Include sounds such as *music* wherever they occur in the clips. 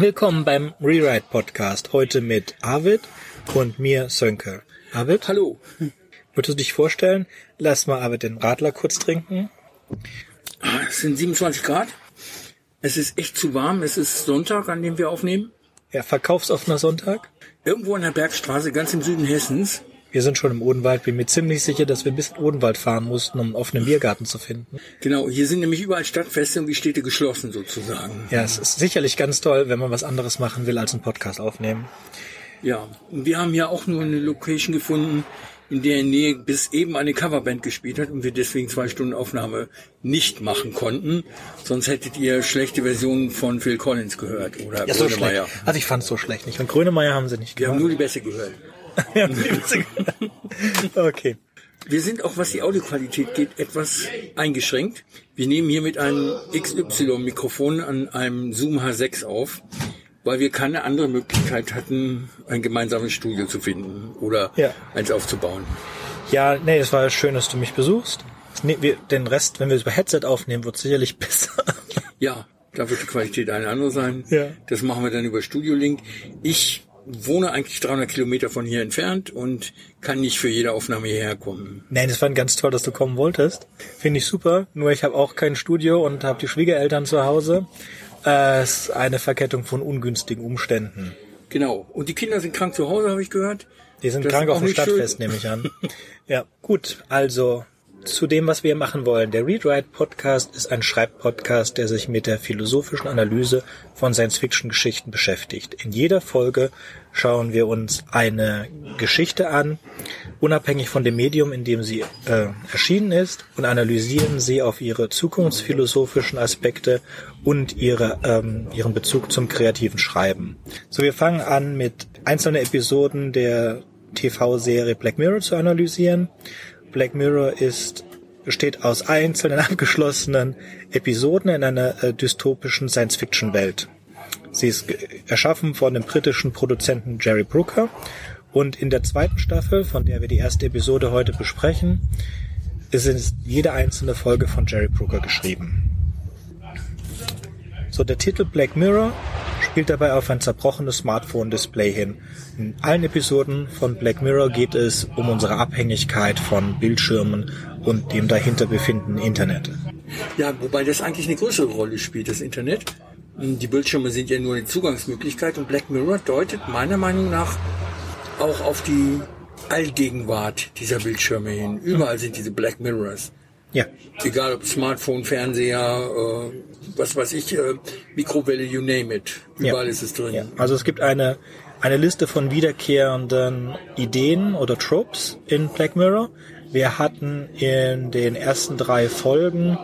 Willkommen beim Rewrite Podcast. Heute mit Arvid und mir Sönke. Arvid? Hallo. Würdest du dich vorstellen? Lass mal Arvid den Radler kurz trinken. Es sind 27 Grad. Es ist echt zu warm. Es ist Sonntag, an dem wir aufnehmen. Ja, verkaufsoffener Sonntag. Irgendwo an der Bergstraße, ganz im Süden Hessens. Wir sind schon im Odenwald. Bin mir ziemlich sicher, dass wir bis in Odenwald fahren mussten, um einen offenen Biergarten zu finden. Genau, hier sind nämlich überall Stadtfeste und die Städte geschlossen sozusagen. Ja, es ist sicherlich ganz toll, wenn man was anderes machen will als einen Podcast aufnehmen. Ja, und wir haben ja auch nur eine Location gefunden, in der Nähe bis eben eine Coverband gespielt hat und wir deswegen zwei Stunden Aufnahme nicht machen konnten. Sonst hättet ihr schlechte Versionen von Phil Collins gehört oder Ja, so schlecht. Also ich fand's so schlecht nicht. Und Grönemeyer haben sie nicht Wir haben nur die Beste gehört. *laughs* Okay. Wir sind auch, was die Audioqualität geht, etwas eingeschränkt. Wir nehmen hier mit einem XY-Mikrofon an einem Zoom H6 auf, weil wir keine andere Möglichkeit hatten, ein gemeinsames Studio zu finden oder Ja. eins aufzubauen. Ja, nee, es war schön, dass du mich besuchst. Nee, wir, den Rest, wenn wir es über Headset aufnehmen, wird sicherlich *laughs* besser. Ja, da wird die Qualität eine andere sein. Ja. Das machen wir dann über Studio Link. Ich wohne eigentlich 300 Kilometer von hier entfernt und kann nicht für jede Aufnahme hierher kommen. Nein, das war ganz toll, dass du kommen wolltest. Finde ich super. Nur ich habe auch kein Studio und habe die Schwiegereltern zu Hause. Äh, Es ist eine Verkettung von ungünstigen Umständen. Genau. Und die Kinder sind krank zu Hause, habe ich gehört. Die sind Das krank auf dem nicht schön. Stadtfest, nehme ich an. *laughs* ja, gut. Also zu dem, was wir machen wollen. Der Readwrite Podcast ist ein Schreibpodcast, der sich mit der philosophischen Analyse von Science-Fiction-Geschichten beschäftigt. In jeder Folge schauen wir uns eine Geschichte an, unabhängig von dem Medium, in dem sie äh, erschienen ist, und analysieren sie auf ihre zukunftsphilosophischen Aspekte und ihre, ähm, ihren Bezug zum kreativen Schreiben. So, wir fangen an mit einzelnen Episoden der TV-Serie Black Mirror zu analysieren. Black Mirror ist besteht aus einzelnen *laughs* abgeschlossenen Episoden in einer äh, dystopischen Science-Fiction-Welt. Sie ist erschaffen von dem britischen Produzenten Jerry Brooker und in der zweiten Staffel, von der wir die erste Episode heute besprechen, ist jede einzelne Folge von Jerry Brooker geschrieben. So, der Titel Black Mirror spielt dabei auf ein zerbrochenes Smartphone-Display hin. In allen Episoden von Black Mirror geht es um unsere Abhängigkeit von Bildschirmen und dem dahinter befindenden Internet. Ja, wobei das eigentlich eine größere Rolle spielt, das Internet. Die Bildschirme sind ja nur eine Zugangsmöglichkeit und Black Mirror deutet meiner Meinung nach auch auf die Allgegenwart dieser Bildschirme hin. Überall sind diese Black Mirrors. Ja, Egal ob Smartphone, Fernseher, äh, was weiß ich, äh, Mikrowelle, you name it. Überall ja. ist es drin. Ja. Also es gibt eine, eine Liste von wiederkehrenden Ideen oder Tropes in Black Mirror. Wir hatten in den ersten drei Folgen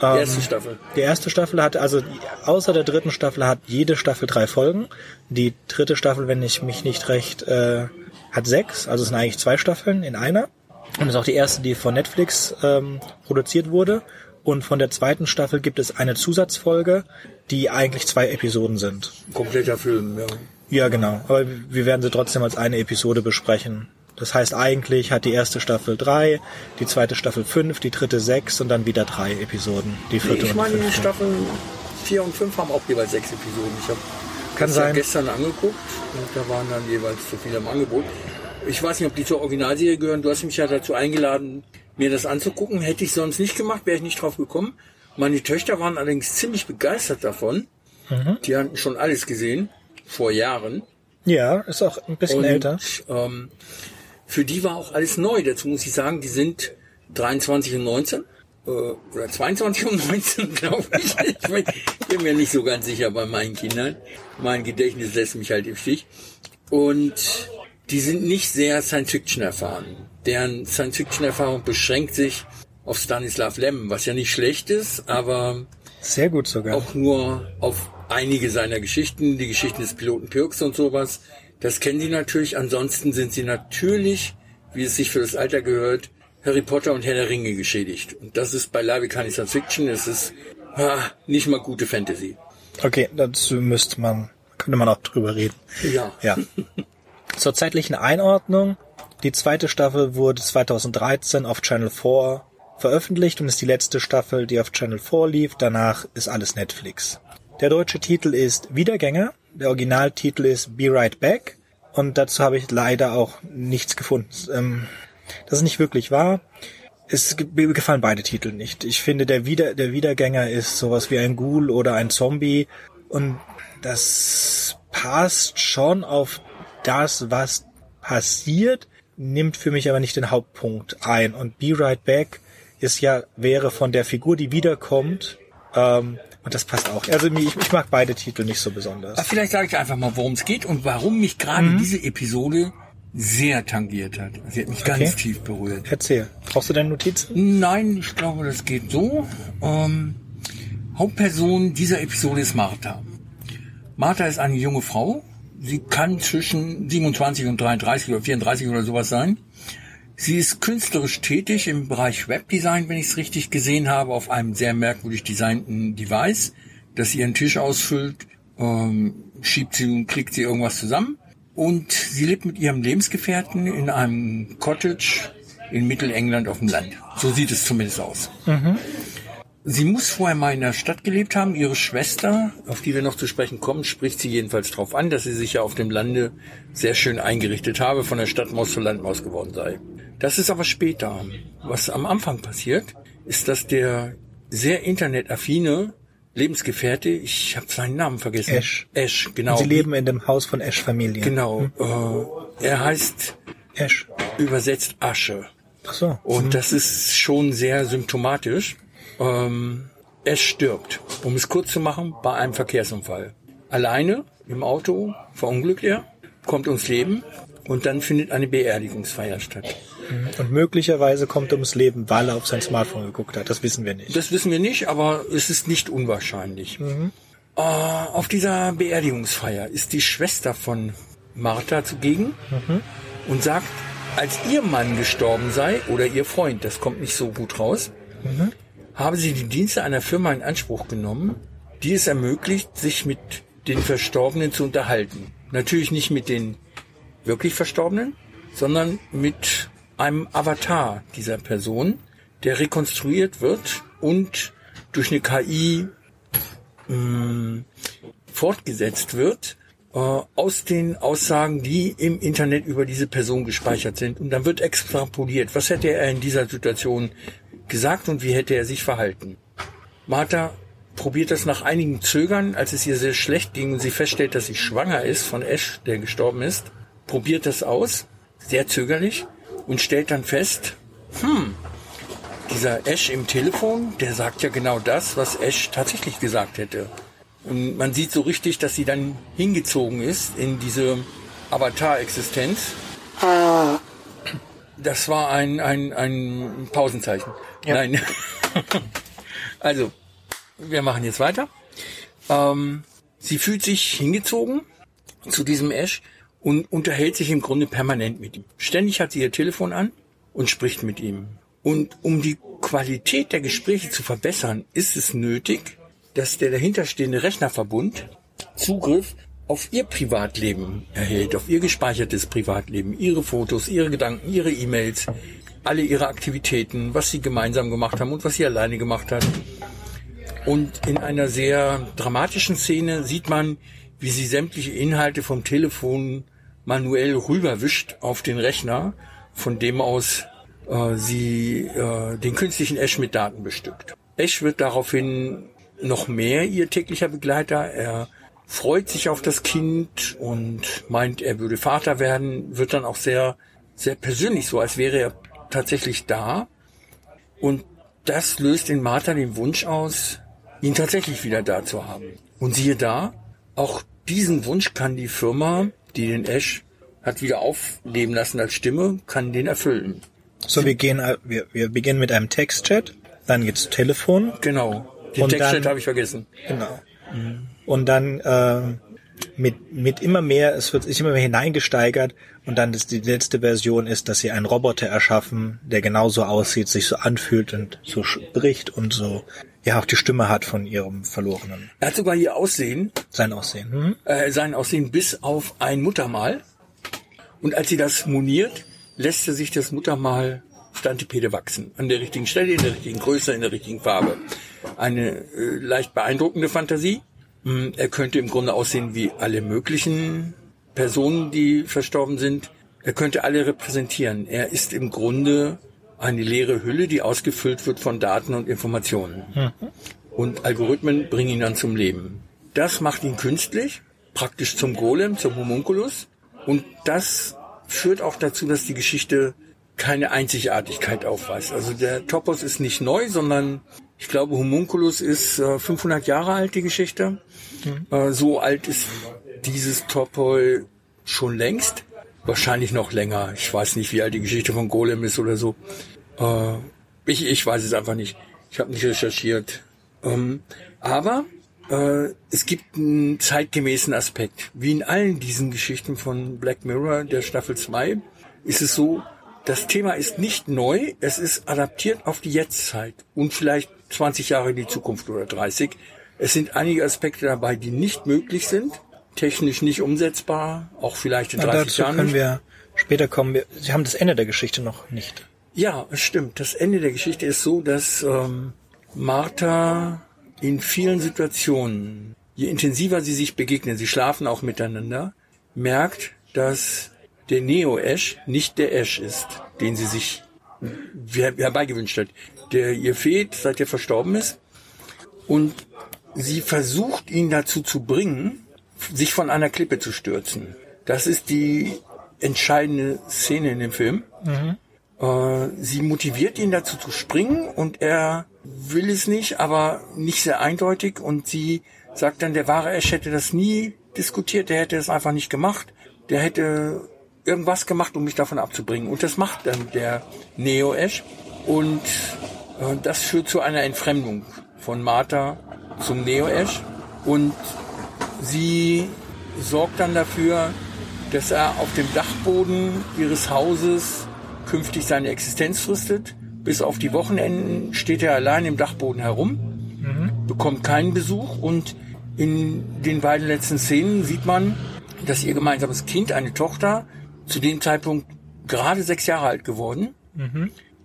Die erste Staffel. Die erste Staffel hat, also außer der dritten Staffel hat jede Staffel drei Folgen. Die dritte Staffel, wenn ich mich nicht recht, äh, hat sechs. Also es sind eigentlich zwei Staffeln in einer. Und ist auch die erste, die von Netflix ähm, produziert wurde. Und von der zweiten Staffel gibt es eine Zusatzfolge, die eigentlich zwei Episoden sind. Kompletter Film, ja. Ja, genau. Aber wir werden sie trotzdem als eine Episode besprechen. Das heißt, eigentlich hat die erste Staffel drei, die zweite Staffel fünf, die dritte sechs und dann wieder drei Episoden. Die Nee, vierte ich und meine, die fünfte. Staffel 4 und 5 haben auch jeweils sechs Episoden. Ich habe Kann das ja sein. gestern angeguckt und da waren dann jeweils so viele im Angebot. Ich weiß nicht, ob die zur Originalserie gehören. Du hast mich ja dazu eingeladen, mir das anzugucken. Hätte ich sonst nicht gemacht, wäre ich nicht drauf gekommen. Meine Töchter waren allerdings ziemlich begeistert davon. Mhm. Die hatten schon alles gesehen, vor Jahren. Ja, ist auch ein bisschen Und älter. Ähm, für die war auch alles neu. Dazu muss ich sagen, die sind 23 und 19 äh, oder 22 und 19, *laughs* glaube ich. ich bin- bin mir nicht so ganz sicher bei meinen Kindern. Mein Gedächtnis lässt mich halt im Stich. Und die sind nicht sehr Science-Fiction erfahren. Deren Science-Fiction-Erfahrung beschränkt sich auf Stanislav Lem, was ja nicht schlecht ist, aber Sehr gut sogar. auch nur auf einige seiner Geschichten, die Geschichten des Piloten Pirks und sowas. Das kennen die natürlich. Ansonsten sind sie natürlich, wie es sich für das Alter gehört, Harry Potter und Herr der Ringe geschädigt. Und das ist beileibe keine Science Fiction, es ist ah, nicht mal gute Fantasy. Okay, dazu müsste man, könnte man auch drüber reden. Ja. Ja. *laughs* Zur zeitlichen Einordnung. Die zweite Staffel wurde 2013 auf Channel 4 veröffentlicht und ist die letzte Staffel, die auf Channel 4 lief. Danach ist alles Netflix. Der deutsche Titel ist Wiedergänger. Der Originaltitel ist Be Right Back. Und dazu habe ich leider auch nichts gefunden. Ähm, das ist nicht wirklich wahr. Es gefallen beide Titel nicht. Ich finde, der, Wieder, der Wiedergänger ist sowas wie ein Ghoul oder ein Zombie. Und das passt schon auf das, was passiert, nimmt für mich aber nicht den Hauptpunkt ein. Und Be Right Back ist ja, wäre von der Figur, die wiederkommt, ähm, und das passt auch. Also ich, ich mag beide Titel nicht so besonders. Aber vielleicht sage ich einfach mal, worum es geht und warum mich gerade mhm. diese Episode sehr tangiert hat. Sie hat mich okay. ganz tief berührt. Erzähl. Brauchst du denn Notizen? Nein, ich glaube, das geht so. Ähm, Hauptperson dieser Episode ist Martha. Martha ist eine junge Frau. Sie kann zwischen 27 und 33 oder 34 oder sowas sein. Sie ist künstlerisch tätig im Bereich Webdesign, wenn ich es richtig gesehen habe, auf einem sehr merkwürdig designten Device, das ihren Tisch ausfüllt, ähm, schiebt sie und klickt sie irgendwas zusammen. Und sie lebt mit ihrem Lebensgefährten in einem Cottage in Mittelengland auf dem Land. So sieht es zumindest aus. Mhm. Sie muss vorher mal in der Stadt gelebt haben. Ihre Schwester, auf die wir noch zu sprechen kommen, spricht sie jedenfalls darauf an, dass sie sich ja auf dem Lande sehr schön eingerichtet habe, von der Stadtmaus zur Landmaus geworden sei. Das ist aber später. Was am Anfang passiert, ist, dass der sehr internetaffine Lebensgefährte, ich habe seinen Namen vergessen. Ash. Ash, genau. Sie leben in dem Haus von Ash-Familie. Genau. Hm. Äh, er heißt Ash. Übersetzt Asche. Ach so. Und hm. das ist schon sehr symptomatisch. Ähm, Ash stirbt, um es kurz zu machen, bei einem Verkehrsunfall. Alleine im Auto verunglückt er, kommt ums Leben und dann findet eine Beerdigungsfeier statt. Und möglicherweise kommt er ums Leben, weil er auf sein Smartphone geguckt hat. Das wissen wir nicht. Das wissen wir nicht, aber es ist nicht unwahrscheinlich. Mhm. Äh, auf dieser Beerdigungsfeier ist die Schwester von Martha zugegen mhm. und sagt, als ihr Mann gestorben sei oder ihr Freund, das kommt nicht so gut raus, mhm. Habe sie die Dienste einer Firma in Anspruch genommen, die es ermöglicht, sich mit den Verstorbenen zu unterhalten. Natürlich nicht mit den wirklich Verstorbenen, sondern mit einem Avatar dieser Person, der rekonstruiert wird und durch eine KI mh, mm, fortgesetzt wird äh, aus den Aussagen, die im Internet über diese Person gespeichert sind. Und dann wird extrapoliert. Was hätte er in dieser Situation gesagt und wie hätte er sich verhalten? Martha probiert das nach einigen Zögern, als es ihr sehr schlecht ging und sie feststellt, dass sie schwanger ist von Ash, der gestorben ist, probiert das aus, sehr zögerlich, und stellt dann fest, hm, dieser Ash im Telefon, der sagt ja genau das, was Ash tatsächlich gesagt hätte. Und man sieht so richtig, dass sie dann hingezogen ist in diese Avatar-Existenz. Das war ein, ein, ein Pausenzeichen. Ja. Nein. *laughs* also, wir machen jetzt weiter. Ähm, sie fühlt sich hingezogen zu diesem Ash und unterhält sich im Grunde permanent mit ihm. Ständig hat sie ihr Telefon an und spricht mit ihm. Und um die Qualität der Gespräche zu verbessern, ist es nötig, dass der dahinterstehende Rechnerverbund Zugriff auf ihr Privatleben erhält, auf ihr gespeichertes Privatleben, ihre Fotos, ihre Gedanken, ihre E-Mails, alle ihre Aktivitäten, was sie gemeinsam gemacht haben und was sie alleine gemacht hat. Und in einer sehr dramatischen Szene sieht man, wie sie sämtliche Inhalte vom Telefon manuell rüberwischt auf den Rechner, von dem aus äh, sie äh, den künstlichen Ash mit Daten bestückt. Ash wird daraufhin noch mehr ihr täglicher Begleiter. Er freut sich auf das Kind und meint, er würde Vater werden, wird dann auch sehr, sehr persönlich so, als wäre er tatsächlich da. Und das löst in Martha den Wunsch aus, ihn tatsächlich wieder da zu haben. Und siehe da, auch diesen Wunsch kann die Firma die den Ash hat wieder aufleben lassen als Stimme, kann den erfüllen. So, wir gehen, äh, wir, wir beginnen mit einem Textchat, dann geht's Telefon. Genau. Den Textchat habe ich vergessen. Genau. Mhm. Und dann äh, mit mit immer mehr, es wird sich immer mehr hineingesteigert und dann ist die letzte Version ist, dass sie einen Roboter erschaffen, der genauso aussieht, sich so anfühlt und so spricht und so ja auch die Stimme hat von ihrem Verlorenen. Er hat sogar ihr Aussehen. Sein Aussehen. Mhm. Äh, sein Aussehen bis auf ein Muttermal. Und als sie das moniert, lässt er sich das Muttermal Stantipede wachsen. An der richtigen Stelle, in der richtigen Größe, in der richtigen Farbe. Eine äh, leicht beeindruckende Fantasie. Mm, Er könnte im Grunde aussehen wie alle möglichen Personen, die verstorben sind. Er könnte alle repräsentieren. Er ist im Grunde eine leere Hülle, die ausgefüllt wird von Daten und Informationen. Und Algorithmen bringen ihn dann zum Leben. Das macht ihn künstlich, praktisch zum Golem, zum Homunculus. Und das führt auch dazu, dass die Geschichte keine Einzigartigkeit aufweist. Also der Topos ist nicht neu, sondern ich glaube, Homunculus ist äh, 500 Jahre alt, die Geschichte. Äh, so alt ist dieses Topoi schon längst. Wahrscheinlich noch länger. Ich weiß nicht, wie alt die Geschichte von Golem ist oder so. Äh, ich, ich weiß es einfach nicht. Ich habe nicht recherchiert. Ähm, aber äh, es gibt einen zeitgemäßen Aspekt. Wie in allen diesen Geschichten von Black Mirror, der Staffel 2, ist es so, das Thema ist nicht neu, es ist adaptiert auf die Jetztzeit und vielleicht 20 Jahre in die Zukunft oder 30. Es sind einige Aspekte dabei, die nicht möglich sind, technisch nicht umsetzbar, auch vielleicht in Na, 30 dazu Jahren können wir später kommen. Wir, Sie haben das Ende der Geschichte noch nicht. Ja, es stimmt. Das Ende der Geschichte ist so, dass ähm, Martha in vielen Situationen, je intensiver sie sich begegnen, sie schlafen auch miteinander, merkt, dass der Neo-Ash nicht der Ash ist, den sie sich herbeigewünscht hat, der ihr fehlt, seit er verstorben ist. Und sie versucht ihn dazu zu bringen, sich von einer Klippe zu stürzen. Das ist die entscheidende Szene in dem Film. Äh, sie motiviert ihn dazu zu springen und er will es nicht, aber nicht sehr eindeutig und sie sagt dann, der wahre Ash hätte das nie diskutiert, der hätte es einfach nicht gemacht, der hätte irgendwas gemacht, um mich davon abzubringen. Und das macht dann der Neo Ash und äh, das führt zu einer Entfremdung von Martha zum Neo Ash und sie sorgt dann dafür, dass er auf dem Dachboden ihres Hauses künftig seine Existenz fristet. Bis auf die Wochenenden steht er allein im Dachboden herum, bekommt keinen Besuch. Und in den beiden letzten Szenen sieht man, dass ihr gemeinsames Kind, eine Tochter, zu dem Zeitpunkt gerade sechs Jahre alt geworden,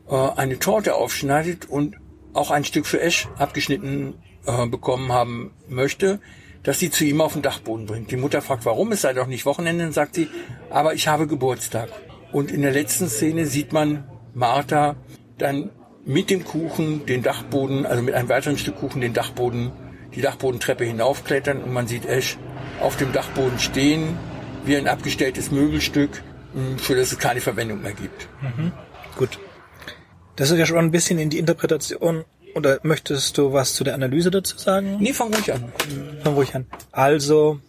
äh, eine Torte aufschneidet und auch ein Stück für Esch abgeschnitten äh, bekommen haben möchte, dass sie zu ihm auf den Dachboden bringt. Die Mutter fragt, warum, es sei doch nicht Wochenende, dann sagt sie, aber ich habe Geburtstag. Und in der letzten Szene sieht man Martha dann mit dem Kuchen den Dachboden, also mit einem weiteren Stück Kuchen den Dachboden, die Dachbodentreppe hinaufklettern und man sieht Ash auf dem Dachboden stehen, wie ein abgestelltes Möbelstück, für das es keine Verwendung mehr gibt. Gut. Das ist ja schon ein bisschen in die Interpretation. Oder möchtest du was zu der Analyse dazu sagen? Nee, fang ruhig an. Fang ruhig an. Also,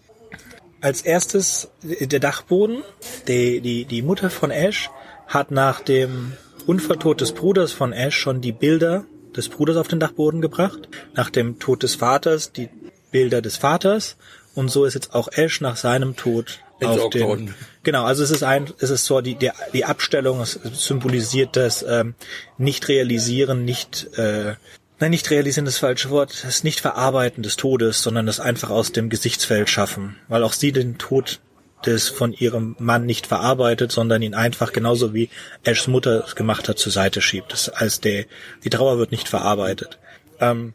als erstes der Dachboden. Die, die, die Mutter von Ash hat nach dem Unfalltod des Bruders von Ash schon die Bilder des Bruders auf den Dachboden gebracht. Nach dem Tod des Vaters die Bilder des Vaters. Und so ist jetzt auch Ash nach seinem Tod auf den. Genau, also es ist ein, es ist so die die, die Abstellung, es symbolisiert das ähm, nicht realisieren, nicht äh, nein, nicht realisieren das falsche Wort, das nicht verarbeiten des Todes, sondern das einfach aus dem Gesichtsfeld schaffen, weil auch sie den Tod des von ihrem Mann nicht verarbeitet, sondern ihn einfach genauso wie Ashs Mutter es gemacht hat zur Seite schiebt. Das als der die Trauer wird nicht verarbeitet. Ähm,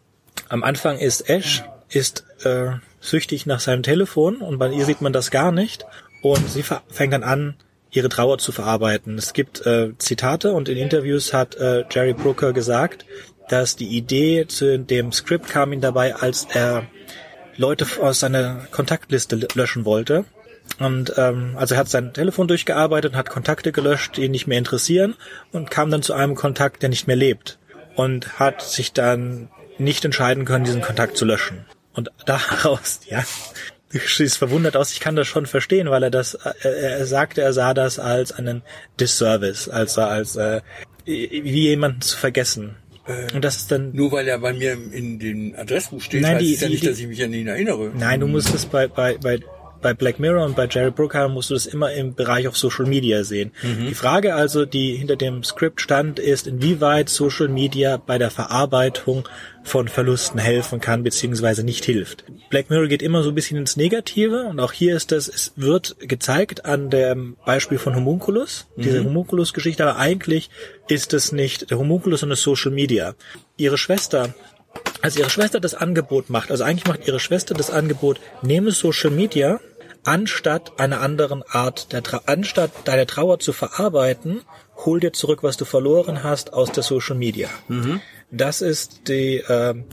am Anfang ist Ash ist äh, süchtig nach seinem Telefon und bei ihr sieht man das gar nicht und sie fängt dann an ihre Trauer zu verarbeiten. Es gibt äh, Zitate und in Interviews hat äh, Jerry Brooker gesagt, dass die Idee zu dem Skript kam ihm dabei, als er Leute aus seiner Kontaktliste löschen wollte. Und ähm, also er hat sein Telefon durchgearbeitet und hat Kontakte gelöscht, die ihn nicht mehr interessieren und kam dann zu einem Kontakt, der nicht mehr lebt. Und hat sich dann nicht entscheiden können, diesen Kontakt zu löschen. Und daraus, *laughs* ja, du siehst verwundert aus, ich kann das schon verstehen, weil er das, äh, er sagte, er sah das als einen Disservice, also als äh, wie jemanden zu vergessen. Und das ist dann Nur weil er bei mir in den Adressbuch steht, Nein, heißt die- ja die- nicht, dass ich mich an ihn erinnere. Nein, du musst es bei, bei, bei, bei Black Mirror und bei Jerry Bruckheimer musst du das immer im Bereich auf Social Media sehen. Die Frage also, die hinter dem Skript stand, ist, inwieweit Social Media bei der Verarbeitung von Verlusten helfen kann, beziehungsweise nicht hilft. Black Mirror geht immer so ein bisschen ins Negative und auch hier ist das, es wird gezeigt an dem Beispiel von Homunculus, diese Homunculus-Geschichte, aber eigentlich ist es nicht der Homunculus, sondern Social Media. Ihre Schwester als ihre Schwester das Angebot macht, also eigentlich macht ihre Schwester das Angebot, nehme Social Media, anstatt einer anderen Art der Tra anstatt deine Trauer zu verarbeiten, hol dir zurück, was du verloren hast aus der Social Media. Das ist die ähm,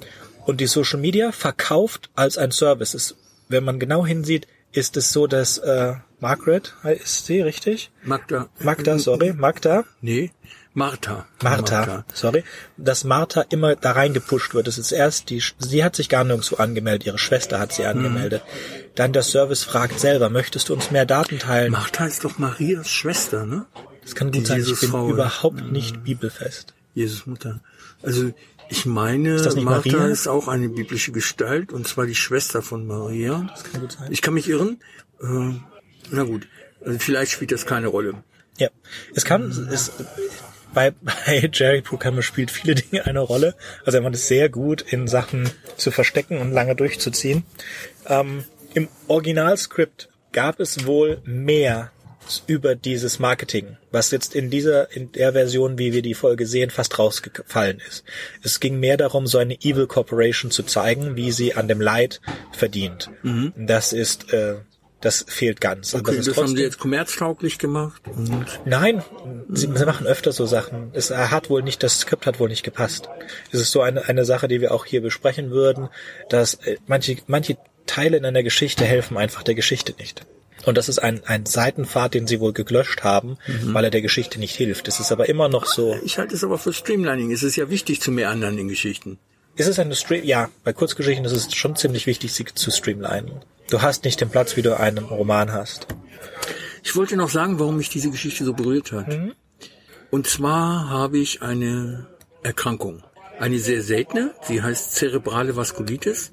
und die Social Media verkauft als ein Service. Es, wenn man genau hinsieht, ist es so, dass äh, Margaret ist sie richtig? Magda. Magda, sorry, Magda. Nee, Martha. Martha, sorry, dass Martha immer da reingepusht wird. Das ist erst die, sie hat sich gar nirgendwo angemeldet, ihre Schwester hat sie angemeldet. Dann der Service fragt selber, möchtest du uns mehr Daten teilen? Martha ist doch Marias Schwester, ne? Das kann gut die sein, ich bin Jesusfrau. überhaupt nicht bibelfest. Jesus Mutter. Also ich meine, nicht Martha Maria? ist auch eine biblische Gestalt und zwar die Schwester von Maria. Das kann gut sein. Ich kann mich irren. Äh, na gut, also vielleicht spielt das keine Rolle. Ja, es kann, es, bei, *laughs* bei Jerry Bruckheimer spielt viele Dinge eine Rolle. Also er macht es sehr gut, in Sachen zu verstecken und lange durchzuziehen. Ähm, Im Originalskript gab es wohl mehr über dieses Marketing, was jetzt in dieser, in der Version, wie wir die Folge sehen, fast rausgefallen ist. Es ging mehr darum, so eine Evil Corporation zu zeigen, wie sie an dem Leid verdient. Das ist, äh, das fehlt ganz. Aber Okay, ist das haben sie jetzt kommerztauglich gemacht. Nein, sie, sie machen öfter so Sachen. Es hat wohl nicht, das Skript hat wohl nicht gepasst. Es ist so eine, eine Sache, die wir auch hier besprechen würden, dass äh, manche, manche Teile in einer Geschichte helfen einfach der Geschichte nicht. Und das ist ein, ein Seitenpfad, den sie wohl gelöscht haben, weil er der Geschichte nicht hilft. Es ist aber immer noch so. ich halte es aber für Streamlining. Es ist ja wichtig zu mehr anderen in Geschichten. Ist es eine Stream? Ja, bei Kurzgeschichten ist es schon ziemlich wichtig, sie zu streamlinen. Du hast nicht den Platz, wie du einen Roman hast. Ich wollte noch sagen, warum mich diese Geschichte so berührt hat. Und zwar habe ich eine Erkrankung. Eine sehr seltene. Sie heißt zerebrale Vaskulitis.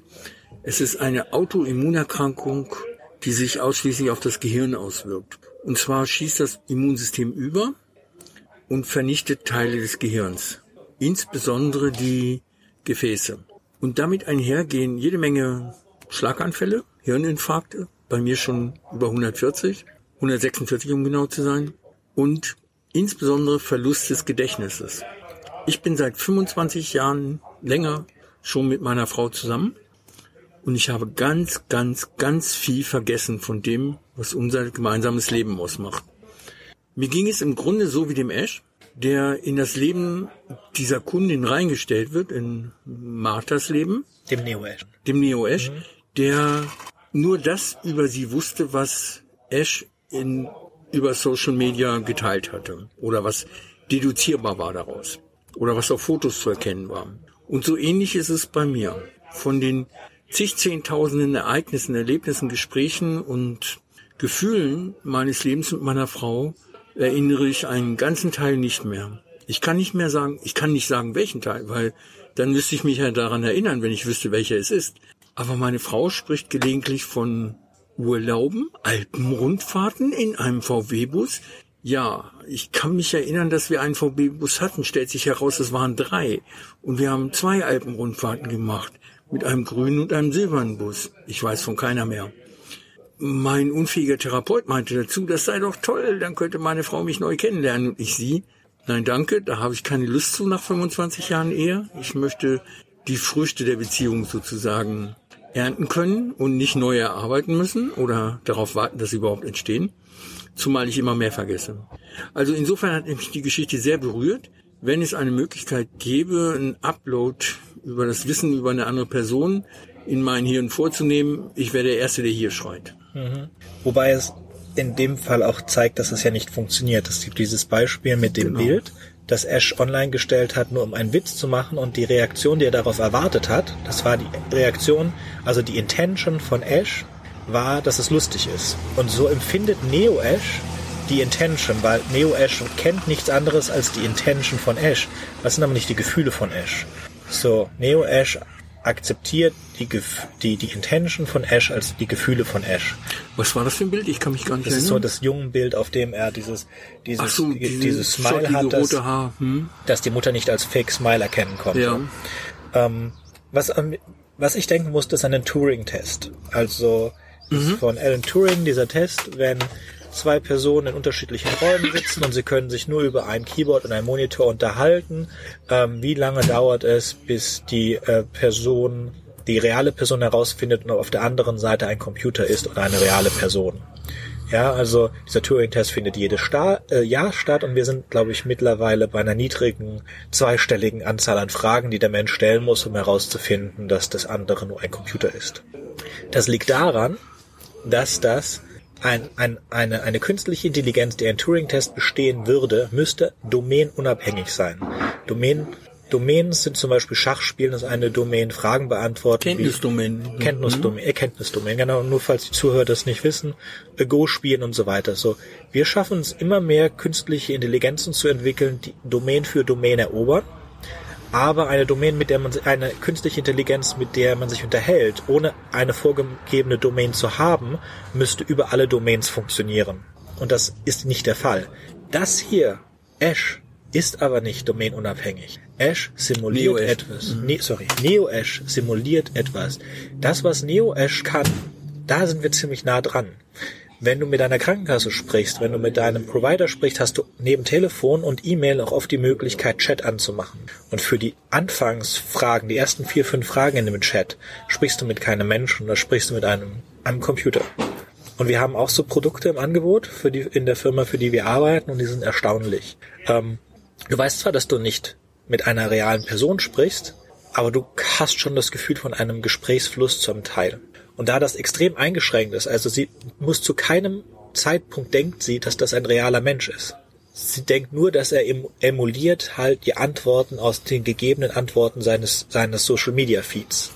Es ist eine Autoimmunerkrankung, die sich ausschließlich auf das Gehirn auswirkt. Und zwar schießt das Immunsystem über und vernichtet Teile des Gehirns. Insbesondere die Gefäße. Und damit einhergehen jede Menge Schlaganfälle, Hirninfarkte, bei mir schon über 140, 146 um genau zu sein, und insbesondere Verlust des Gedächtnisses. Ich bin seit 25 Jahren länger schon mit meiner Frau zusammen und ich habe ganz, ganz, ganz viel vergessen von dem, was unser gemeinsames Leben ausmacht. Mir ging es im Grunde so wie dem Ash, der in das Leben dieser Kundin reingestellt wird, in Marthas Leben, Dem Neo Ash. dem Neo Ash, der nur das über sie wusste, was Ash in, über Social Media geteilt hatte oder was deduzierbar war daraus oder was auf Fotos zu erkennen war. Und so ähnlich ist es bei mir. Von den zig Zehntausenden Ereignissen, Erlebnissen, Gesprächen und Gefühlen meines Lebens mit meiner Frau erinnere ich einen ganzen Teil nicht mehr. Ich kann nicht mehr sagen, ich kann nicht sagen, welchen Teil, weil dann müsste ich mich ja daran erinnern, wenn ich wüsste, welcher es ist. Aber meine Frau spricht gelegentlich von Urlauben, Alpenrundfahrten in einem VW-Bus. Ja, ich kann mich erinnern, dass wir einen VW-Bus hatten. Stellt sich heraus, es waren drei. Und wir haben zwei Alpenrundfahrten gemacht. Mit einem grünen und einem silbernen Bus. Ich weiß von keiner mehr. Mein unfähiger Therapeut meinte dazu, das sei doch toll, dann könnte meine Frau mich neu kennenlernen und ich sie. Nein, danke, da habe ich keine Lust zu nach 25 Jahren Ehe. Ich möchte die Früchte der Beziehung sozusagen ernten können und nicht neu erarbeiten müssen oder darauf warten, dass sie überhaupt entstehen. Zumal ich immer mehr vergesse. Also insofern hat mich die Geschichte sehr berührt. Wenn es eine Möglichkeit gäbe, einen Upload über das Wissen über eine andere Person in mein Hirn vorzunehmen, ich wäre der Erste, der hier schreit. Wobei es in dem Fall auch zeigt, dass es ja nicht funktioniert. Es gibt dieses Beispiel mit dem Genau. Bild, das Ash online gestellt hat, nur um einen Witz zu machen und die Reaktion, die er darauf erwartet hat, das war die Reaktion, also die Intention von Ash, war, dass es lustig ist. Und so empfindet Neo Ash die Intention, weil Neo Ash kennt nichts anderes als die Intention von Ash. Das sind aber nicht die Gefühle von Ash. So, Neo Ash akzeptiert die, die, die Intention von Ash als die Gefühle von Ash. Was war das für ein Bild? Ich kann mich gar nicht Das ist so erinnern. das Jungenbild, auf dem er dieses, dieses, so, dieses, dieses Smile hat, das. Hm? das die Mutter nicht als Fake Smile erkennen konnte. Ja. Ähm, was, am- was ich denken musste, ist an den Turing-Test. Also ist von Alan Turing dieser Test, wenn zwei Personen in unterschiedlichen Räumen sitzen und sie können sich nur über ein Keyboard und ein Monitor unterhalten. Ähm, wie lange dauert es, bis die äh, Person, die reale Person herausfindet und auf der anderen Seite ein Computer ist oder eine reale Person? Ja, also dieser Turing-Test findet jedes Sta äh, Jahr statt und wir sind, glaube ich, mittlerweile bei einer niedrigen zweistelligen Anzahl an Fragen, die der Mensch stellen muss, um herauszufinden, dass das andere nur ein Computer ist. Das liegt daran, dass das ein, ein, eine, eine künstliche Intelligenz, die ein Turing-Test bestehen würde, müsste domänenunabhängig sein. Domain Domänen sind zum Beispiel Schachspielen ist eine Domain, Fragen beantworten. Kenntnisdomänen. Kenntnisdomain, Erkenntnisdomain, genau. Nur falls die Zuhörer das nicht wissen, äh, Go spielen und so weiter. So, wir schaffen es immer mehr, künstliche Intelligenzen zu entwickeln, die Domain für Domain erobern. Aber eine Domain, mit der man eine künstliche Intelligenz, mit der man sich unterhält, ohne eine vorgegebene Domain zu haben, müsste über alle Domains funktionieren. Und das ist nicht der Fall. Das hier, Ash, ist aber nicht domainunabhängig. Ash simuliert Neo-Ash. etwas. Ne, sorry, Neo-Ash simuliert etwas. Das, was Neo-Ash kann, da sind wir ziemlich nah dran. Wenn du mit deiner Krankenkasse sprichst, wenn du mit deinem Provider sprichst, hast du neben Telefon und E-Mail auch oft die Möglichkeit, Chat anzumachen. Und für die Anfangsfragen, die ersten vier, fünf Fragen in dem Chat, sprichst du mit keinem Menschen, da sprichst du mit einem, einem Computer. Und wir haben auch so Produkte im Angebot für die, in der Firma, für die wir arbeiten, und die sind erstaunlich. Ähm, du weißt zwar, dass du nicht mit einer realen Person sprichst, aber du hast schon das Gefühl von einem Gesprächsfluss zum Teil. Und da das extrem eingeschränkt ist, also sie muss zu keinem Zeitpunkt denkt sie, dass das ein realer Mensch ist. Sie denkt nur, dass er em- emuliert halt die Antworten aus den gegebenen Antworten seines, seines Social Media Feeds.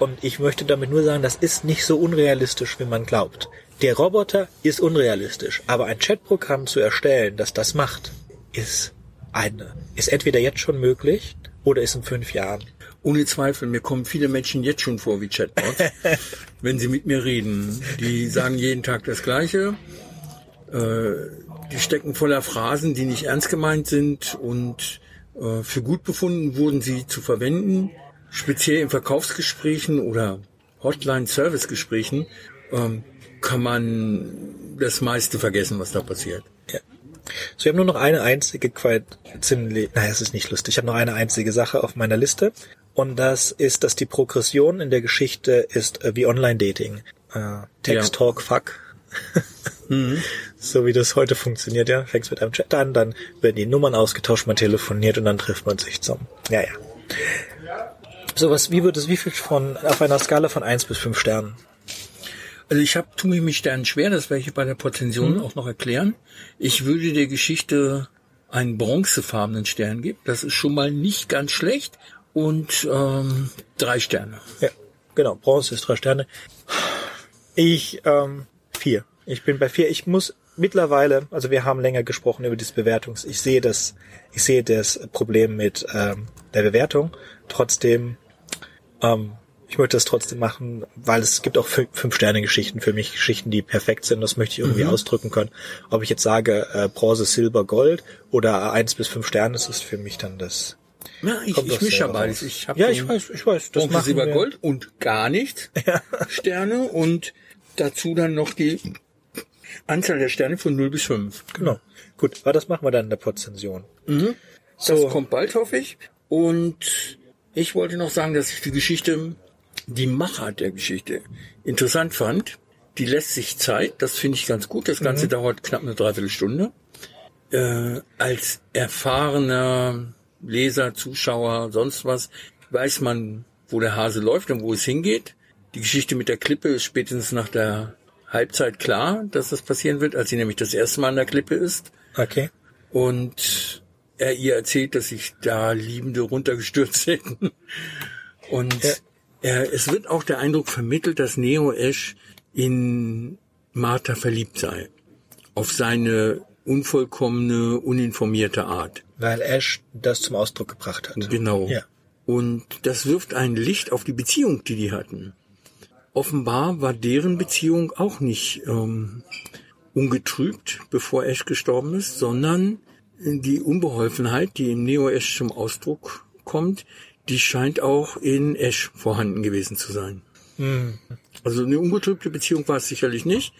Und ich möchte damit nur sagen, das ist nicht so unrealistisch, wie man glaubt. Der Roboter ist unrealistisch, aber ein Chatprogramm zu erstellen, das das macht, ist eine, ist entweder jetzt schon möglich oder ist in fünf Jahren. Ohne Zweifel, mir kommen viele Menschen jetzt schon vor wie Chatbots, *laughs* wenn sie mit mir reden. Die sagen jeden Tag das Gleiche. Äh, die stecken voller Phrasen, die nicht ernst gemeint sind und äh, für gut befunden wurden sie zu verwenden. Speziell in Verkaufsgesprächen oder Hotline-Service-Gesprächen ähm, kann man das meiste vergessen, was da passiert. Ja. So, ich habe nur noch eine einzige, quite ziemlich, naja, es ist nicht lustig. Ich habe noch eine einzige Sache auf meiner Liste. Und das ist, dass die Progression in der Geschichte ist äh, wie Online-Dating. Äh, Text, Ja. Talk, Fuck. *laughs* So wie das heute funktioniert, ja. Fängst mit einem Chat an, dann werden die Nummern ausgetauscht, man telefoniert und dann trifft man sich zum. Ja, ja. So was, wie wird es, wie viel von, auf einer Skala von eins bis fünf Sternen? Also ich habe tue mich Sternen schwer, das werde ich bei der Potention auch noch erklären. Ich würde der Geschichte einen bronzefarbenen Stern geben. Das ist schon mal nicht ganz schlecht. Und ähm, drei Sterne. Ja, genau. Bronze ist drei Sterne. Ich, ähm, vier. Ich bin bei vier. Ich muss mittlerweile, also wir haben länger gesprochen über diese Bewertungs. Ich sehe das, ich sehe das Problem mit ähm, der Bewertung. Trotzdem, ähm, ich möchte das trotzdem machen, weil es gibt auch fün- Fünf-Sterne-Geschichten für mich, Geschichten, die perfekt sind. Das möchte ich irgendwie ausdrücken können. Ob ich jetzt sage äh, Bronze, Silber, Gold oder eins bis fünf Sterne, das ist für mich dann das. Ja, ich, Kommt ich das mische ja beides. Ich hab Ja, ich weiß, ich weiß. Das machen Silber, wir. Gold und gar nichts *laughs* Sterne und dazu dann noch die Anzahl der Sterne von 0 bis 5. Genau. Gut, aber das machen wir dann in der Potzension. Das So. kommt bald, hoffe ich. Und ich wollte noch sagen, dass ich die Geschichte, die Machart der Geschichte interessant fand. Die lässt sich Zeit, das finde ich ganz gut. Das Ganze dauert knapp eine Dreiviertelstunde. Äh, als erfahrener Leser, Zuschauer, sonst was, weiß man, wo der Hase läuft und wo es hingeht. Die Geschichte mit der Klippe ist spätestens nach der Halbzeit klar, dass das passieren wird, als sie nämlich das erste Mal an der Klippe ist Okay. und er ihr erzählt, dass sich da Liebende runtergestürzt *laughs* hätten. Und Ja. er, es wird auch der Eindruck vermittelt, dass Neo Ash in Martha verliebt sei. Auf seine unvollkommene, uninformierte Art. Weil Ash das zum Ausdruck gebracht hat. Genau. Ja. Und das wirft ein Licht auf die Beziehung, die die hatten. Offenbar war deren Beziehung auch nicht ähm, ungetrübt, bevor Ash gestorben ist, sondern die Unbeholfenheit, die im Neo Ash zum Ausdruck kommt, die scheint auch in Ash vorhanden gewesen zu sein. Also eine ungetrübte Beziehung war es sicherlich nicht.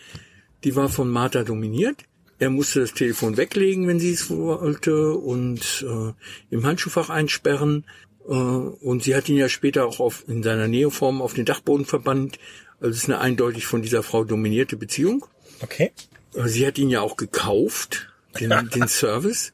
die war von Martha dominiert. Er musste das Telefon weglegen, wenn sie es wollte, und äh, im Handschuhfach einsperren. Äh, und sie hat ihn ja später auch auf, in seiner Neoform auf den Dachboden verbannt. Also es ist eine eindeutig von dieser Frau dominierte Beziehung. Okay. Äh, Sie hat ihn ja auch gekauft, den, *laughs* den Service.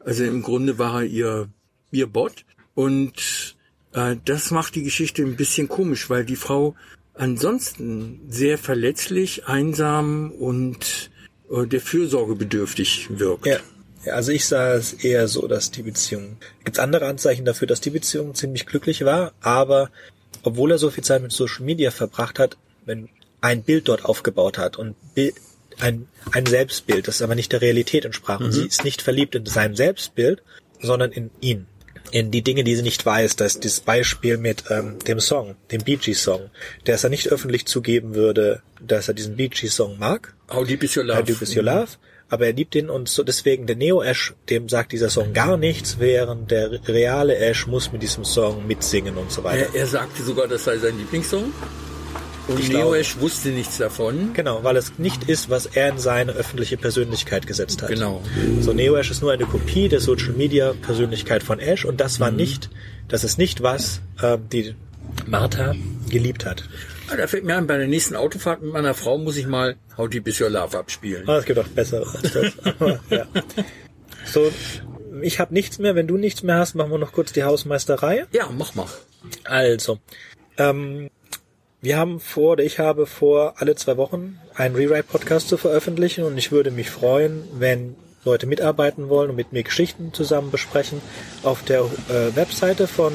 Also im Grunde war er ihr, ihr Bot. Und äh, das macht die Geschichte ein bisschen komisch, weil die Frau ansonsten sehr verletzlich, einsam und der Fürsorge bedürftig wirkt. Ja. ja. Also ich sah es eher so, dass die Beziehung. Gibt andere Anzeichen dafür, dass die Beziehung ziemlich glücklich war, aber obwohl er so viel Zeit mit Social Media verbracht hat, wenn ein Bild dort aufgebaut hat und ein, ein Selbstbild, das aber nicht der Realität entsprach. Und sie ist nicht verliebt in sein Selbstbild, sondern in ihn. In die Dinge, die sie nicht weiß. Das ist dieses Beispiel mit ähm, dem Song, dem Bee Gees Song, der es er nicht öffentlich zugeben würde, dass er diesen Bee Gees Song mag. How Deep Is Your Love. How Deep Is Your Love. Aber er liebt ihn und so deswegen der Neo Ash, dem sagt dieser Song gar nichts, während der reale Ash muss mit diesem Song mitsingen und so weiter. Er, er sagte sogar, das sei sein Lieblingssong. Und Ich Neo glaube. Ash wusste nichts davon. Genau, weil es nicht ist, was er in seine öffentliche Persönlichkeit gesetzt hat. Genau. So, Neo Ash ist nur eine Kopie der Social Media Persönlichkeit von Ash und das war nicht, das ist nicht was ähm, die Martha geliebt hat. Ah, da fällt mir ein, bei der nächsten Autofahrt mit meiner Frau muss ich mal How Deep Is Your Love abspielen. Ah, es gibt auch bessere als das. *laughs* Aber, ja. So, ich habe nichts mehr. Wenn du nichts mehr hast, machen wir noch kurz die Hausmeisterei. Ja, mach mal. Also, ähm, wir haben vor, oder ich habe vor, alle zwei Wochen einen Rewrite-Podcast zu veröffentlichen und ich würde mich freuen, wenn Leute mitarbeiten wollen und mit mir Geschichten zusammen besprechen. Auf der äh, Webseite von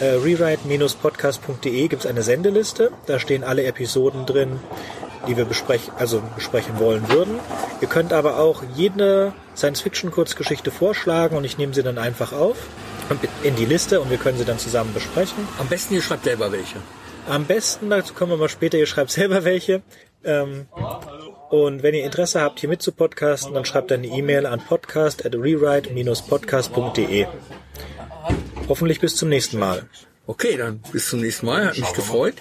äh, rewrite-podcast.de gibt es eine Sendeliste. Da stehen alle Episoden drin, die wir besprechen, also besprechen wollen würden. Ihr könnt aber auch jede Science-Fiction-Kurzgeschichte vorschlagen und ich nehme sie dann einfach auf in die Liste und wir können sie dann zusammen besprechen. Am besten ihr schreibt selber welche. Am besten, dazu kommen wir mal später, ihr schreibt selber welche. Ähm, und wenn ihr Interesse habt, hier mit zu podcasten, dann schreibt eine E-Mail an podcast at rewrite-podcast.de. Hoffentlich bis zum nächsten Mal. Okay, dann bis zum nächsten Mal. Hat mich gefreut.